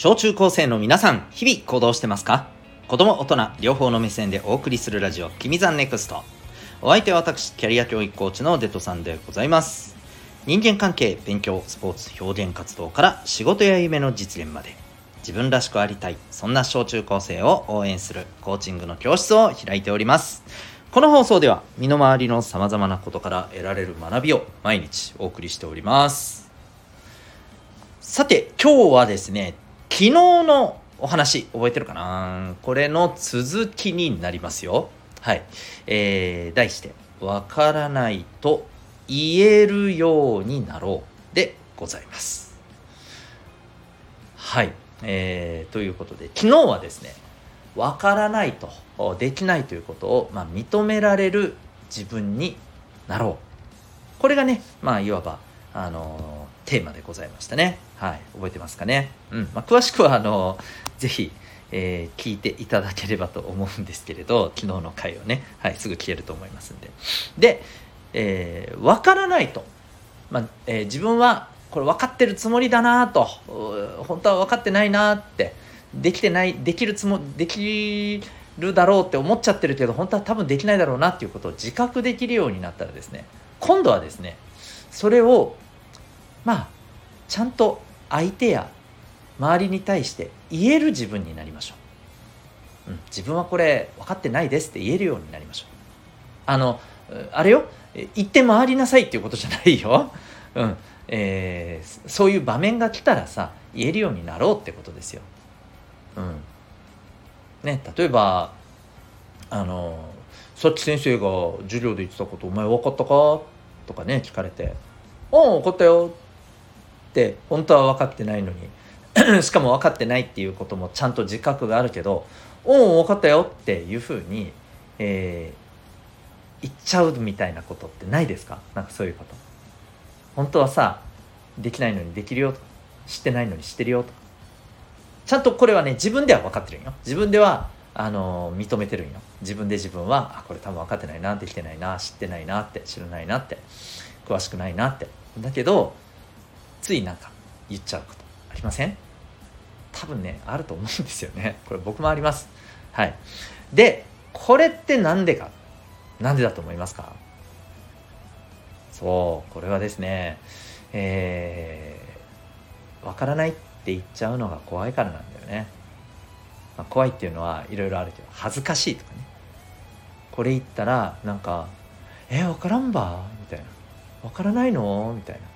小中高生の皆さん、日々行動してますか？子供、大人、両方の目線でお送りするラジオ、君ザネクスト。お相手は私、キャリア教育コーチのデトさんでございます。人間関係、勉強、スポーツ、表現活動から仕事や夢の実現まで、自分らしくありたい、そんな小中高生を応援するコーチングの教室を開いております。この放送では、身の回りの様々なことから得られる学びを毎日お送りしております。さて、今日はですね、昨日のお話覚えてるかな？これの続きになりますよ。はい。えー、題して、わからないと言えるようになろうでございます。はい。えー、ということで、昨日はですね、わからないと、できないということを、まあ、認められる自分になろう。これがね、まあ、いわば、あのテーマでございましたね。はい、覚えてますかね？うん、まあ、詳しくはあのぜひ、えー、聞いていただければと思うんですけれど、昨日の回をね、はい、すぐ消えると思いますんで。で、えー、分からないと、まあえー、自分はこれ分かってるつもりだなと、本当は分かってないなって、できてない、できるつもできるだろうって思っちゃってるけど、本当は多分できないだろうなっていうことを自覚できるようになったらですね、今度はですね、それをまあちゃんと相手や周りに対して言える自分になりましょう、うん、自分はこれ分かってないですって言えるようになりましょう。あのあれよ？言って回りなさいっていうことじゃないよ、うん。えー、そういう場面が来たらさ言えるようになろうってことですよ、うん。ね、例えばあのさっき先生が授業で言ってたことお前分かったか？とかね聞かれて「うん分かったよ」って本当は分かってないのに しかも分かってないっていうこともちゃんと自覚があるけど「おお分かったよ」っていうふうに、えー、言っちゃうみたいなことってないですか？なんかそういうこと。本当はさできないのにできるよとか知ってないのに知ってるよと。かちゃんとこれはね自分では分かってるんよ。自分ではあの認めてるんよ。自分で自分はあこれ多分分かってないなできてないな知ってないなって知らないなって詳しくないなって。だけどついなんか言っちゃうことありません？多分ねあると思うんですよね。これ僕もあります。はい。でこれって何でか？何でだと思いますか？そうこれはですねえー、わからないって言っちゃうのが怖いからなんだよね、まあ、怖いっていうのはいろいろあるけど恥ずかしいとかね。これ言ったらなんか「えー、分からんば」みたいな「分からないの?」みたいな。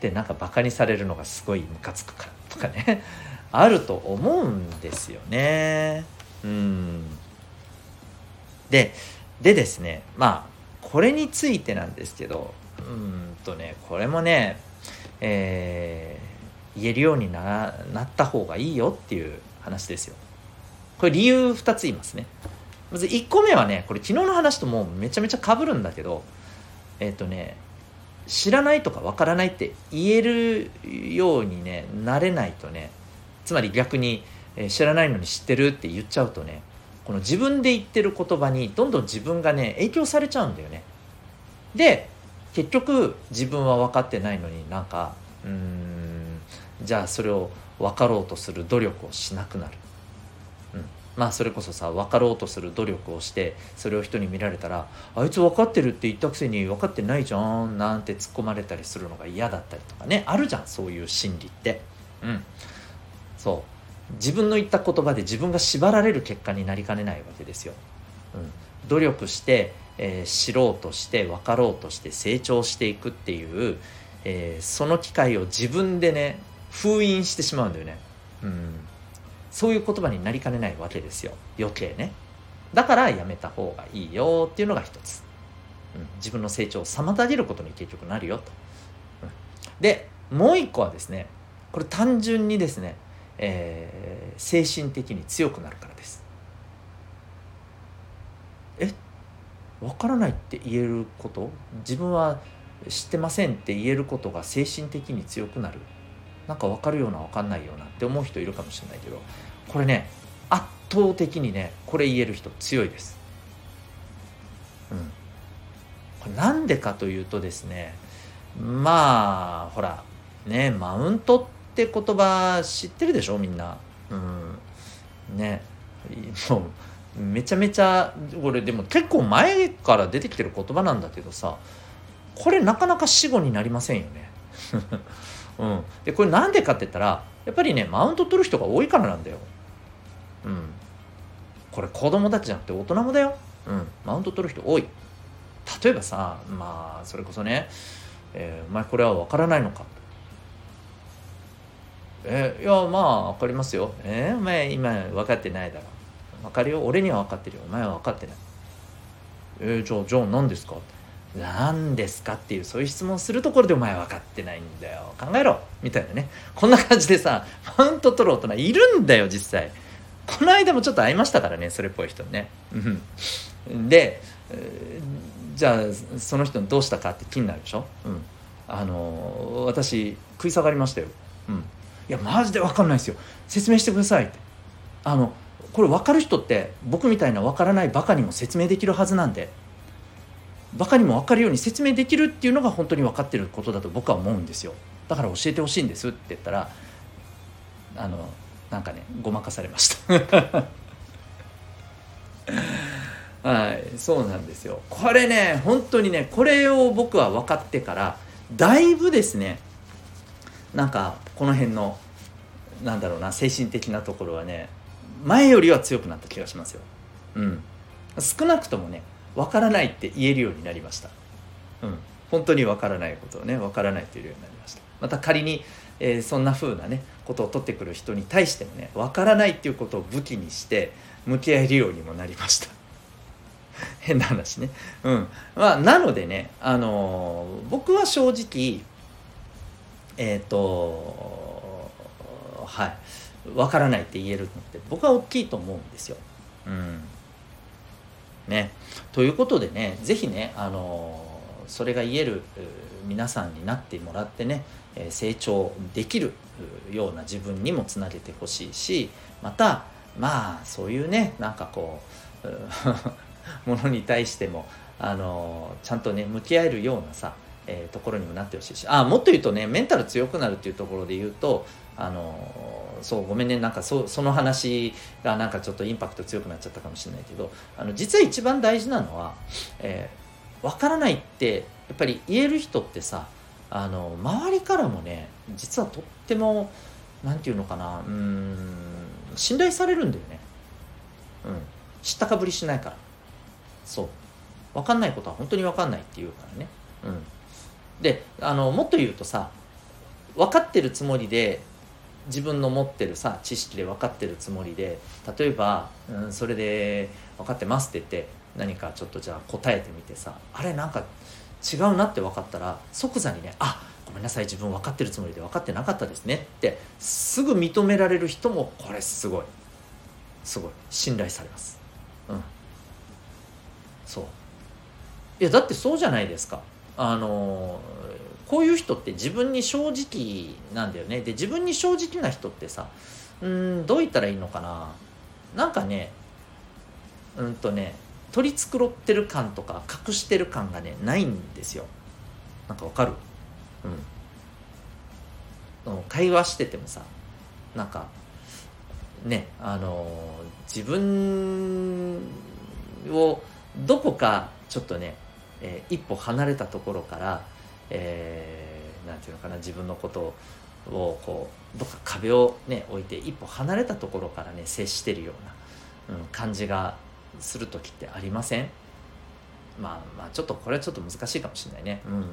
でなんかバカにされるのがすごいムカつくからとかね あると思うんですよね。うんででですねまあこれについてなんですけどうんとねこれもね、えー、言えるようにななった方がいいよっていう話ですよ。これ理由2つ言いますね。まず1個目はねこれ昨日の話ともうめちゃめちゃかぶるんだけどえっ、ー、とね知らないとかわからないって言えるようにねなれないとねつまり逆に、え、知らないのに知ってるって言っちゃうとねこの自分で言ってる言葉にどんどん自分がね影響されちゃうんだよね。で結局自分は分かってないのになんかうーんじゃあそれを分かろうとする努力をしなくなる。まあそれこそさ分かろうとする努力をしてそれを人に見られたらあいつ分かってるって言ったくせに分かってないじゃんなんて突っ込まれたりするのが嫌だったりとかねあるじゃんそういう心理って。うん。そう。自分の言った言葉で自分が縛られる結果になりかねないわけですよ、うん、努力して、えー、知ろうとして分かろうとして成長していくっていう、えー、その機会を自分でね封印してしまうんだよね。うん。そういう言葉になりかねないわけですよ。余計ね。だからやめた方がいいよっていうのが一つ、うん、自分の成長を妨げることに結局なるよと、うん、でもう一個はですねこれ単純にですね、えー、精神的に強くなるからです。え？わからないって言えること？自分は知ってませんって言えることが精神的に強くなるなんか分かるような分かんないようなって思う人いるかもしれないけどこれね圧倒的にねこれ言える人強いです。うん、これなんでかというとですねまあほらねマウントって言葉知ってるでしょみんな。うん。ね。もうめちゃめちゃこれでも結構前から出てきてる言葉なんだけどさこれなかなか死語になりませんよね。うん、でこれなんでかって言ったらやっぱりねマウント取る人が多いからなんだよ。うん。これ子供たちじゃなくて大人もだよ。うん。マウント取る人多い。例えばさまあそれこそね、えー、お前これは分からないのか。えー、いやまあ分かりますよ。えー、お前今分かってないだろ。分かるよ。俺には分かってるよ。お前は分かってない。えー、じゃあじゃあ何ですか何ですか？っていうそういう質問するところでお前は分かってないんだよ。考えろ。みたいなね。こんな感じでさマウント取る大人いるんだよ実際。この間もちょっと会いましたからねそれっぽい人ね。でじゃあその人どうしたかって気になるでしょ、うん、あの私食い下がりましたよ、うん、いやマジで分かんないですよ。説明してくださいって。あのこれ分かる人って僕みたいな分からないバカにも説明できるはずなんで。バカにも分かるように説明できるっていうのが本当に分かってることだと僕は思うんですよ。だから教えてほしいんですって言ったらあのなんかねごまかされました。はいそうなんですよ。これね本当にねこれを僕は分かってからだいぶですねなんかこの辺のなんだろうな精神的なところはね前よりは強くなった気がしますよ。うん。少なくともね分からないって言えるようになりました。うん。本当に分からないことをね分からないって言えるようになりました。また仮に、えー、そんな風なねことを取ってくる人に対してもね分からないっていうことを武器にして向き合えるようにもなりました。変な話ね。うん。まあなのでねあのー、僕は正直えっ、ー、とはい。分からないって言えるのって僕は大きいと思うんですよ。うん。ね。ということでね是非ねあの、それが言える皆さんになってもらってね成長できるような自分にもつなげてほしいしまたまあそういうねなんかこう ものに対してもあのちゃんとね向き合えるようなさ、えー、ところにもなってほしいし。あもっと言うとねメンタル強くなるっていうところで言うとあのそうごめんねなんかそその話がなんかちょっとインパクト強くなっちゃったかもしれないけどあの実は一番大事なのは、えー、分からないってやっぱり言える人ってさあの周りからもね実はとっても何て言うのかなうん信頼されるんだよね。うん。知ったかぶりしないから。そう。分かんないことは本当に分かんないって言うからね。うん。であのもっと言うとさ分かってるつもりで自分の持ってるさ知識で分かってるつもりで例えば、うん、それで分かってますって言って何かちょっとじゃあ答えてみてさあれなんか違うなって分かったら即座にねあごめんなさい自分分かってるつもりで分かってなかったですねってすぐ認められる人もこれすごい。すごい。信頼されます。うん。そう。いやだってそうじゃないですか。あのこういう人って自分に正直なんだよね。で自分に正直な人ってさうんどう言ったらいいのかな。なんかねうんとね取り繕ってる感とか隠してる感がねないんですよ。なんかわかる？うん。会話しててもさなんかねあの自分をどこかちょっとね、えー、一歩離れたところから、えー、ていうのかな自分のことをこうどっか壁をね置いて一歩離れたところからね接してるような、うん、感じがする時ってありません？まあまあちょっとこれはちょっと難しいかもしれないね。うん、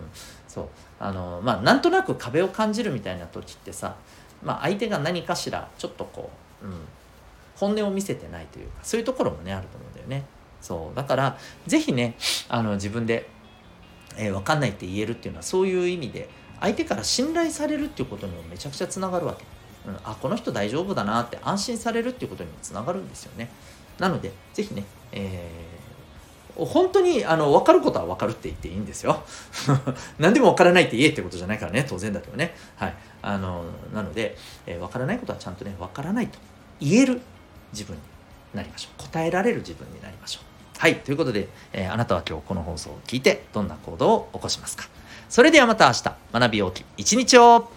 そうあのまあなんとなく壁を感じるみたいな時ってさ、まあ、相手が何かしらちょっとこう、うん、本音を見せてないというかそういうところもねあると思うんだよね。そうだから是非ねあの自分で、えー、分かんないって言えるっていうのはそういう意味で相手から信頼されるっていうことにもめちゃくちゃつながるわけ。うん、あこの人大丈夫だなって安心されるっていうことにもつながるんですよね。なので、ぜひね、えー、本当にあの分かることは分かるって言っていいんですよ。何でも分からないって言えってことじゃないからね、当然だけどね。はい。あの、なので、えー、分からないことはちゃんとね、分からないと言える自分になりましょう。答えられる自分になりましょう。はい。ということで、えー、あなたは今日この放送を聞いて、どんな行動を起こしますか？それではまた明日、学び大きい一日を